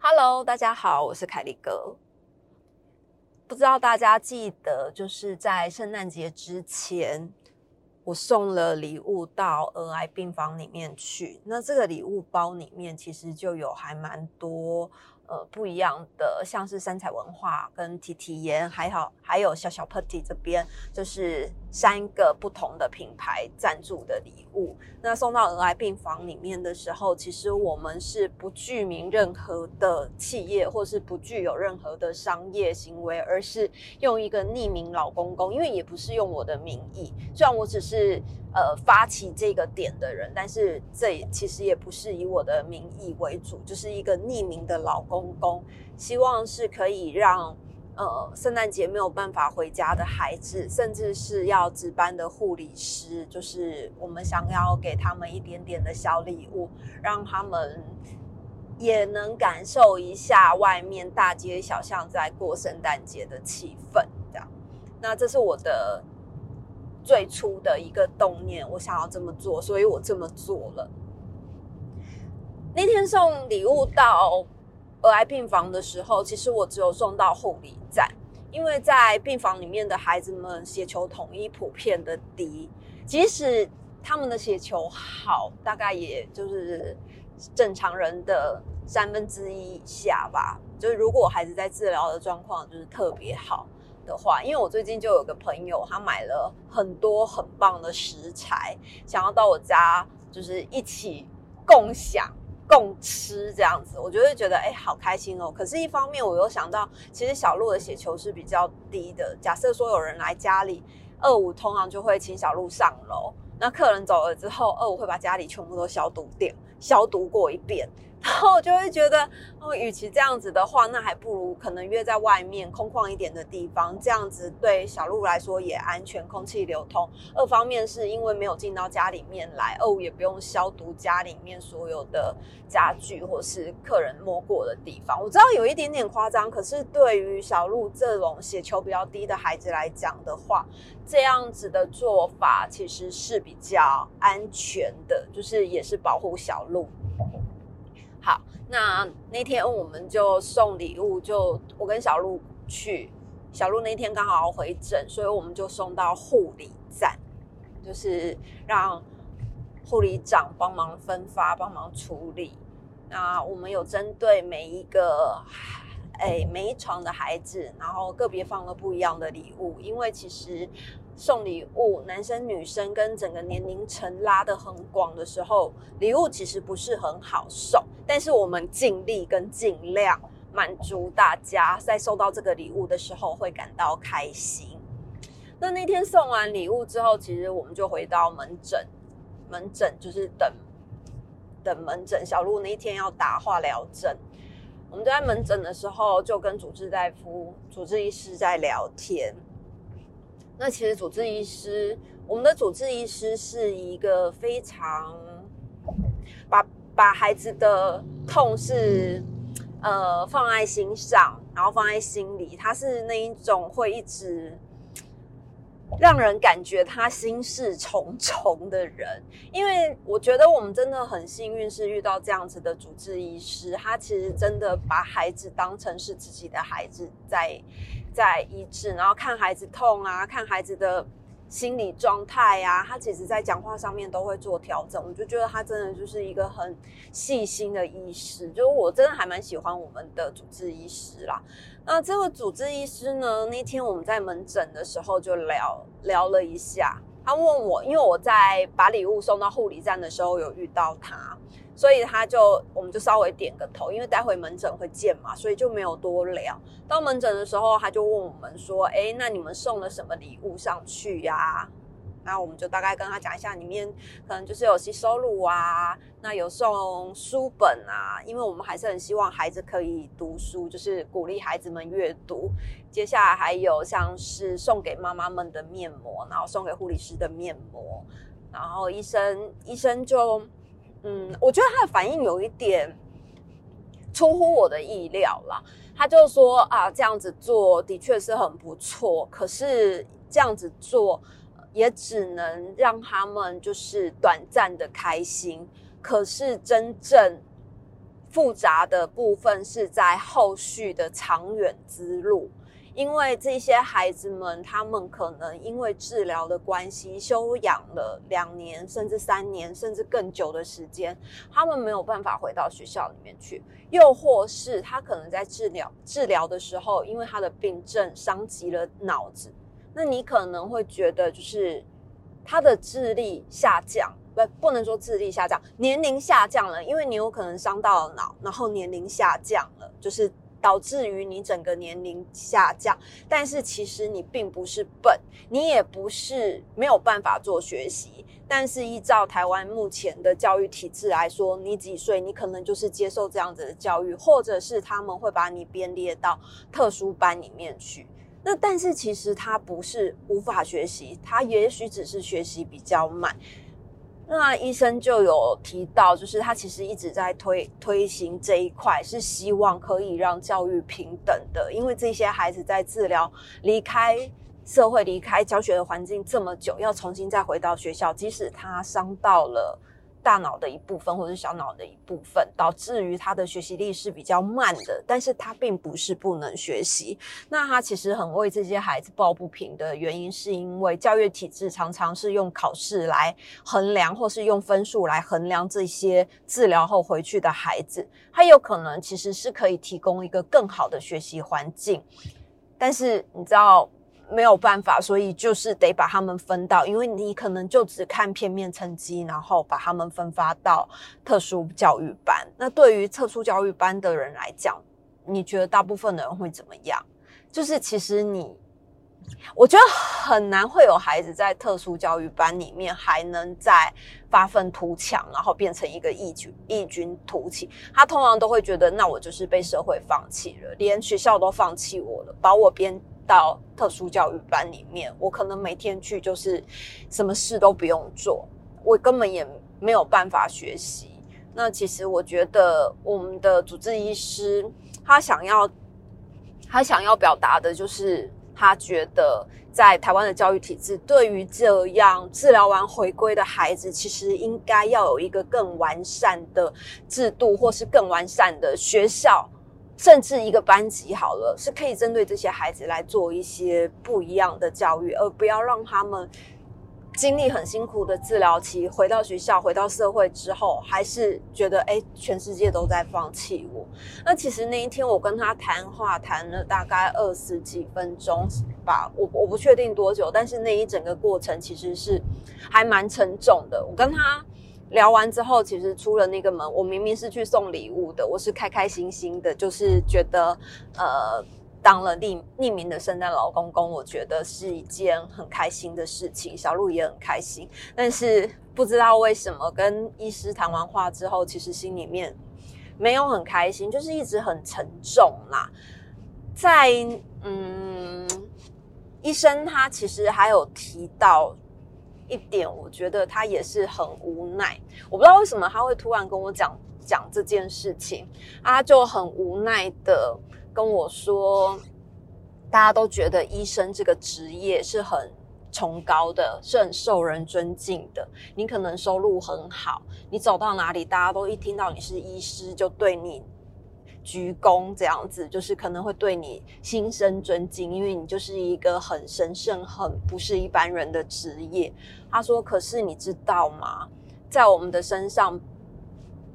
Hello，大家好，我是凯丽哥。不知道大家记得，就是在圣诞节之前，我送了礼物到儿癌病房里面去。那这个礼物包里面其实就有还蛮多。呃，不一样的，像是三彩文化跟 T T 盐，还好还有小小 Putty 这边，就是三个不同的品牌赞助的礼物。那送到儿癌病房里面的时候，其实我们是不具名任何的企业，或是不具有任何的商业行为，而是用一个匿名老公公，因为也不是用我的名义，虽然我只是。呃，发起这个点的人，但是这其实也不是以我的名义为主，就是一个匿名的老公公，希望是可以让呃圣诞节没有办法回家的孩子，甚至是要值班的护理师，就是我们想要给他们一点点的小礼物，让他们也能感受一下外面大街小巷在过圣诞节的气氛。这样，那这是我的。最初的一个动念，我想要这么做，所以我这么做了。那天送礼物到儿癌病房的时候，其实我只有送到护理，因为在病房里面的孩子们血球统一普遍的低，即使他们的血球好，大概也就是正常人的三分之一以下吧。就是如果孩子在治疗的状况就是特别好。的话，因为我最近就有个朋友，他买了很多很棒的食材，想要到我家，就是一起共享、共吃这样子，我就会觉得哎，好开心哦。可是，一方面我又想到，其实小鹿的血球是比较低的。假设说有人来家里，二五通常就会请小鹿上楼，那客人走了之后，二五会把家里全部都消毒掉，消毒过一遍。然后我就会觉得，哦，与其这样子的话，那还不如可能约在外面空旷一点的地方，这样子对小鹿来说也安全，空气流通。二方面是因为没有进到家里面来，二也不用消毒家里面所有的家具或是客人摸过的地方。我知道有一点点夸张，可是对于小鹿这种血球比较低的孩子来讲的话，这样子的做法其实是比较安全的，就是也是保护小鹿。好，那那天我们就送礼物，就我跟小鹿去，小鹿那天刚好回诊，所以我们就送到护理站，就是让护理长帮忙分发、帮忙处理。那我们有针对每一个哎每一床的孩子，然后个别放了不一样的礼物，因为其实。送礼物，男生女生跟整个年龄层拉得很广的时候，礼物其实不是很好送。但是我们尽力跟尽量满足大家，在收到这个礼物的时候会感到开心。那那天送完礼物之后，其实我们就回到门诊，门诊就是等等门诊。小鹿那一天要打化疗针，我们就在门诊的时候就跟主治大夫、主治医师在聊天。那其实主治医师，我们的主治医师是一个非常把把孩子的痛是呃放在心上，然后放在心里，他是那一种会一直让人感觉他心事重重的人。因为我觉得我们真的很幸运，是遇到这样子的主治医师，他其实真的把孩子当成是自己的孩子在。在医治，然后看孩子痛啊，看孩子的心理状态啊，他其实在讲话上面都会做调整。我就觉得他真的就是一个很细心的医师，就是我真的还蛮喜欢我们的主治医师啦。那这位主治医师呢，那天我们在门诊的时候就聊聊了一下，他问我，因为我在把礼物送到护理站的时候有遇到他。所以他就，我们就稍微点个头，因为待会门诊会见嘛，所以就没有多聊。到门诊的时候，他就问我们说：“哎，那你们送了什么礼物上去呀？”那我们就大概跟他讲一下，里面可能就是有吸收乳啊，那有送书本啊，因为我们还是很希望孩子可以读书，就是鼓励孩子们阅读。接下来还有像是送给妈妈们的面膜，然后送给护理师的面膜，然后医生医生就。嗯，我觉得他的反应有一点出乎我的意料啦。他就说啊，这样子做的确是很不错，可是这样子做也只能让他们就是短暂的开心，可是真正复杂的部分是在后续的长远之路。因为这些孩子们，他们可能因为治疗的关系，休养了两年，甚至三年，甚至更久的时间，他们没有办法回到学校里面去。又或是他可能在治疗治疗的时候，因为他的病症伤及了脑子，那你可能会觉得，就是他的智力下降，不，不能说智力下降，年龄下降了，因为你有可能伤到了脑，然后年龄下降了，就是。导致于你整个年龄下降，但是其实你并不是笨，你也不是没有办法做学习。但是依照台湾目前的教育体制来说，你几岁，你可能就是接受这样子的教育，或者是他们会把你编列到特殊班里面去。那但是其实他不是无法学习，他也许只是学习比较慢。那医生就有提到，就是他其实一直在推推行这一块，是希望可以让教育平等的，因为这些孩子在治疗离开社会、离开教学的环境这么久，要重新再回到学校，即使他伤到了。大脑的一部分，或者是小脑的一部分，导致于他的学习力是比较慢的。但是他并不是不能学习。那他其实很为这些孩子抱不平的原因，是因为教育体制常常是用考试来衡量，或是用分数来衡量这些治疗后回去的孩子。他有可能其实是可以提供一个更好的学习环境，但是你知道。没有办法，所以就是得把他们分到，因为你可能就只看片面成绩，然后把他们分发到特殊教育班。那对于特殊教育班的人来讲，你觉得大部分的人会怎么样？就是其实你，我觉得很难会有孩子在特殊教育班里面还能再发愤图强，然后变成一个异军异军突起。他通常都会觉得，那我就是被社会放弃了，连学校都放弃我了，把我编。到特殊教育班里面，我可能每天去就是什么事都不用做，我根本也没有办法学习。那其实我觉得我们的主治医师他想要他想要表达的就是，他觉得在台湾的教育体制，对于这样治疗完回归的孩子，其实应该要有一个更完善的制度，或是更完善的学校。甚至一个班级好了，是可以针对这些孩子来做一些不一样的教育，而不要让他们经历很辛苦的治疗期，回到学校、回到社会之后，还是觉得哎，全世界都在放弃我。那其实那一天我跟他谈话，谈了大概二十几分钟吧，我我不确定多久，但是那一整个过程其实是还蛮沉重的。我跟他。聊完之后，其实出了那个门，我明明是去送礼物的，我是开开心心的，就是觉得，呃，当了匿匿名的圣诞老公公，我觉得是一件很开心的事情，小鹿也很开心。但是不知道为什么，跟医师谈完话之后，其实心里面没有很开心，就是一直很沉重啦。在嗯，医生他其实还有提到。一点，我觉得他也是很无奈。我不知道为什么他会突然跟我讲讲这件事情，他就很无奈的跟我说，大家都觉得医生这个职业是很崇高的，是很受人尊敬的。你可能收入很好，你走到哪里，大家都一听到你是医师，就对你。鞠躬这样子，就是可能会对你心生尊敬，因为你就是一个很神圣、很不是一般人的职业。他说：“可是你知道吗？在我们的身上，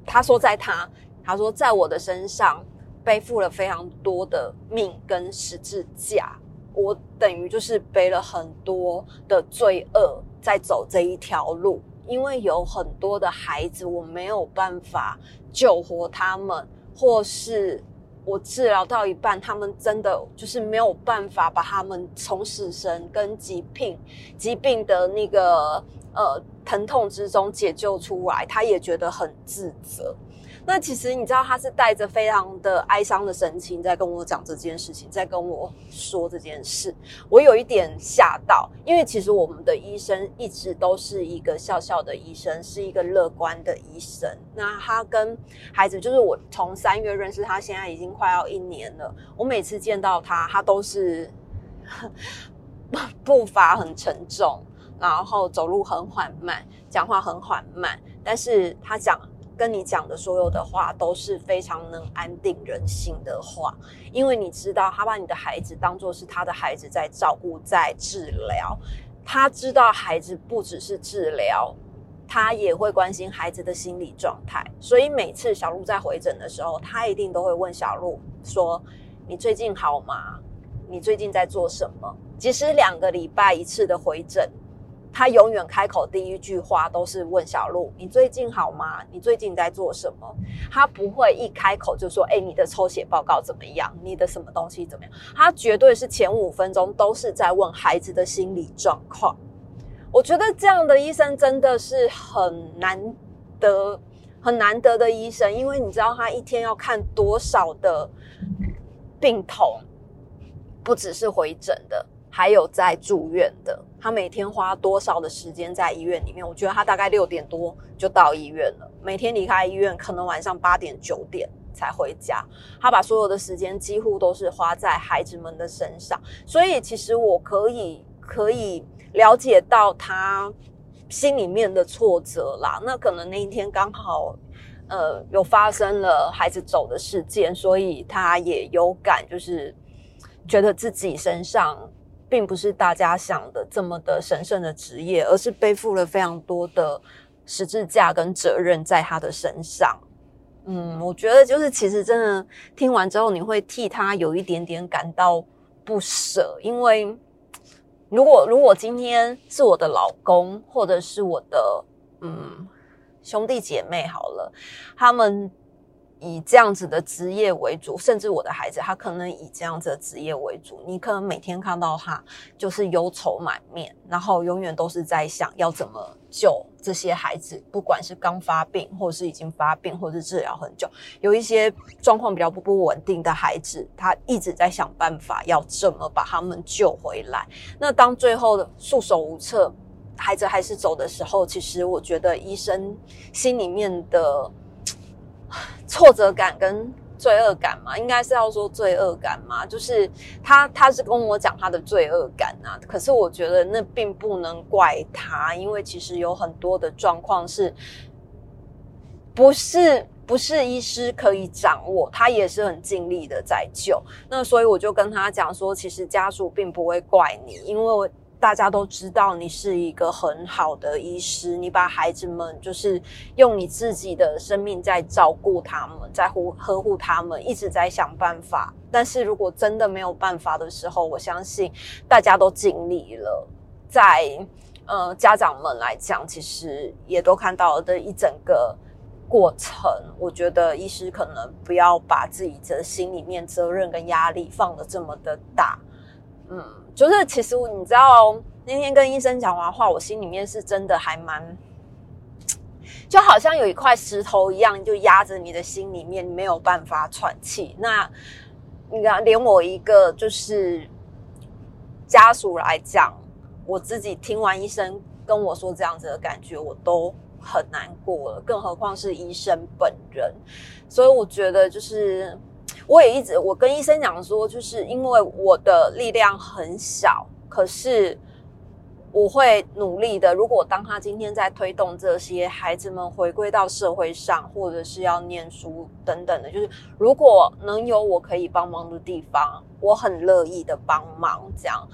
他说在他，他说在我的身上背负了非常多的命跟十字架，我等于就是背了很多的罪恶在走这一条路，因为有很多的孩子，我没有办法救活他们。”或是我治疗到一半，他们真的就是没有办法把他们从死神跟疾病、疾病的那个呃疼痛之中解救出来，他也觉得很自责。那其实你知道，他是带着非常的哀伤的神情在跟我讲这件事情，在跟我说这件事。我有一点吓到，因为其实我们的医生一直都是一个笑笑的医生，是一个乐观的医生。那他跟孩子，就是我从三月认识他，现在已经快要一年了。我每次见到他，他都是 步伐很沉重，然后走路很缓慢，讲话很缓慢，但是他讲。跟你讲的所有的话都是非常能安定人心的话，因为你知道他把你的孩子当做是他的孩子在照顾、在治疗。他知道孩子不只是治疗，他也会关心孩子的心理状态。所以每次小鹿在回诊的时候，他一定都会问小鹿说：“你最近好吗？你最近在做什么？”即使两个礼拜一次的回诊。他永远开口第一句话都是问小鹿：“你最近好吗？你最近在做什么？”他不会一开口就说：“哎，你的抽血报告怎么样？你的什么东西怎么样？”他绝对是前五分钟都是在问孩子的心理状况。我觉得这样的医生真的是很难得、很难得的医生，因为你知道他一天要看多少的病痛，不只是回诊的。还有在住院的，他每天花多少的时间在医院里面？我觉得他大概六点多就到医院了，每天离开医院可能晚上八点九点才回家。他把所有的时间几乎都是花在孩子们的身上，所以其实我可以可以了解到他心里面的挫折啦。那可能那一天刚好呃有发生了孩子走的事件，所以他也有感，就是觉得自己身上。并不是大家想的这么的神圣的职业，而是背负了非常多的十字架跟责任在他的身上。嗯，我觉得就是其实真的听完之后，你会替他有一点点感到不舍，因为如果如果今天是我的老公，或者是我的嗯兄弟姐妹好了，他们。以这样子的职业为主，甚至我的孩子，他可能以这样子的职业为主。你可能每天看到他就是忧愁满面，然后永远都是在想要怎么救这些孩子，不管是刚发病，或是已经发病，或是治疗很久，有一些状况比较不不稳定的孩子，他一直在想办法要怎么把他们救回来。那当最后束手无策，孩子还是走的时候，其实我觉得医生心里面的。挫折感跟罪恶感嘛，应该是要说罪恶感嘛，就是他他是跟我讲他的罪恶感啊，可是我觉得那并不能怪他，因为其实有很多的状况是，不是不是医师可以掌握，他也是很尽力的在救，那所以我就跟他讲说，其实家属并不会怪你，因为。大家都知道你是一个很好的医师，你把孩子们就是用你自己的生命在照顾他们，在乎呵护他们，一直在想办法。但是如果真的没有办法的时候，我相信大家都尽力了。在呃家长们来讲，其实也都看到了的一整个过程。我觉得医师可能不要把自己的心里面责任跟压力放得这么的大，嗯。就是其实你知道，那天跟医生讲完话，我心里面是真的还蛮，就好像有一块石头一样，就压着你的心里面，没有办法喘气。那你看，连我一个就是家属来讲，我自己听完医生跟我说这样子的感觉，我都很难过了，更何况是医生本人。所以我觉得就是。我也一直，我跟医生讲说，就是因为我的力量很小，可是我会努力的。如果当他今天在推动这些孩子们回归到社会上，或者是要念书等等的，就是如果能有我可以帮忙的地方，我很乐意的帮忙，这样。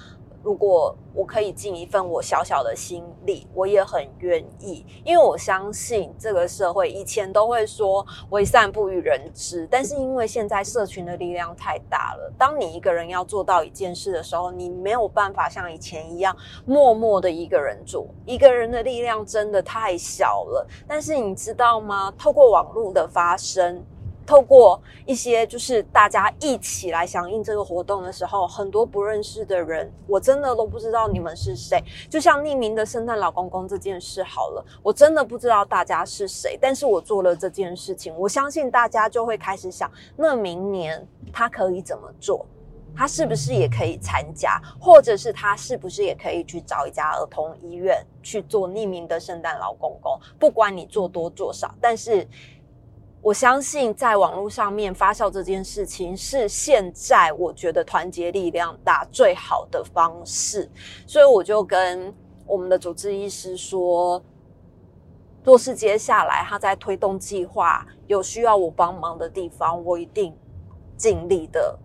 如果我可以尽一份我小小的心力，我也很愿意，因为我相信这个社会以前都会说为善不欲人知，但是因为现在社群的力量太大了，当你一个人要做到一件事的时候，你没有办法像以前一样默默的一个人做，一个人的力量真的太小了。但是你知道吗？透过网络的发生。透过一些就是大家一起来响应这个活动的时候，很多不认识的人，我真的都不知道你们是谁。就像匿名的圣诞老公公这件事好了，我真的不知道大家是谁，但是我做了这件事情，我相信大家就会开始想，那明年他可以怎么做？他是不是也可以参加，或者是他是不是也可以去找一家儿童医院去做匿名的圣诞老公公？不管你做多做少，但是。我相信在网络上面发酵这件事情是现在我觉得团结力量大最好的方式，所以我就跟我们的主治医师说，若是接下来他在推动计划有需要我帮忙的地方，我一定尽力的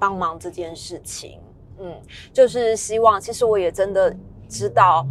帮忙这件事情。嗯，就是希望，其实我也真的知道。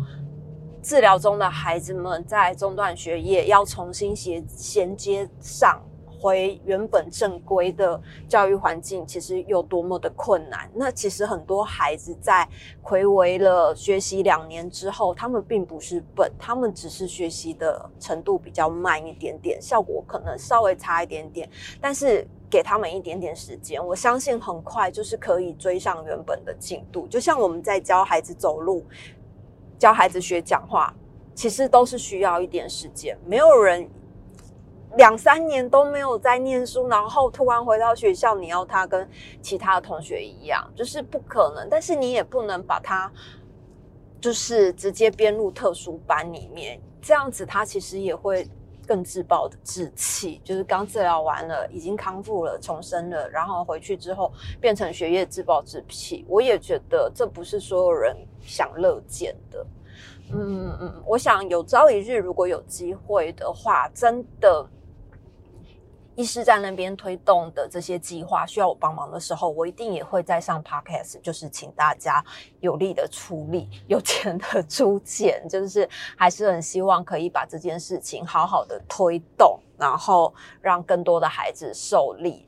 治疗中的孩子们在中断学业，要重新衔衔接上回原本正规的教育环境，其实有多么的困难。那其实很多孩子在回违了学习两年之后，他们并不是笨，他们只是学习的程度比较慢一点点，效果可能稍微差一点点。但是给他们一点点时间，我相信很快就是可以追上原本的进度。就像我们在教孩子走路。教孩子学讲话，其实都是需要一点时间。没有人两三年都没有在念书，然后突然回到学校，你要他跟其他的同学一样，就是不可能。但是你也不能把他就是直接编入特殊班里面，这样子他其实也会更自暴的志气。就是刚治疗完了，已经康复了，重生了，然后回去之后变成学业自暴自弃。我也觉得这不是所有人。想乐见的，嗯嗯，我想有朝一日如果有机会的话，真的，医师在那边推动的这些计划需要我帮忙的时候，我一定也会再上 podcast，就是请大家有力的出力，有钱的出钱，就是还是很希望可以把这件事情好好的推动，然后让更多的孩子受力。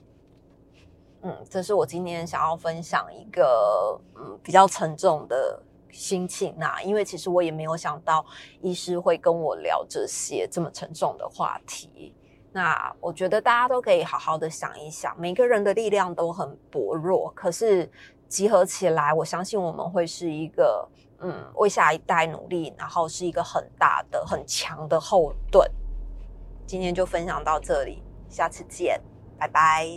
嗯，这是我今天想要分享一个嗯比较沉重的。心情呐，因为其实我也没有想到医师会跟我聊这些这么沉重的话题。那我觉得大家都可以好好的想一想，每个人的力量都很薄弱，可是集合起来，我相信我们会是一个嗯为下一代努力，然后是一个很大的很强的后盾。今天就分享到这里，下次见，拜拜。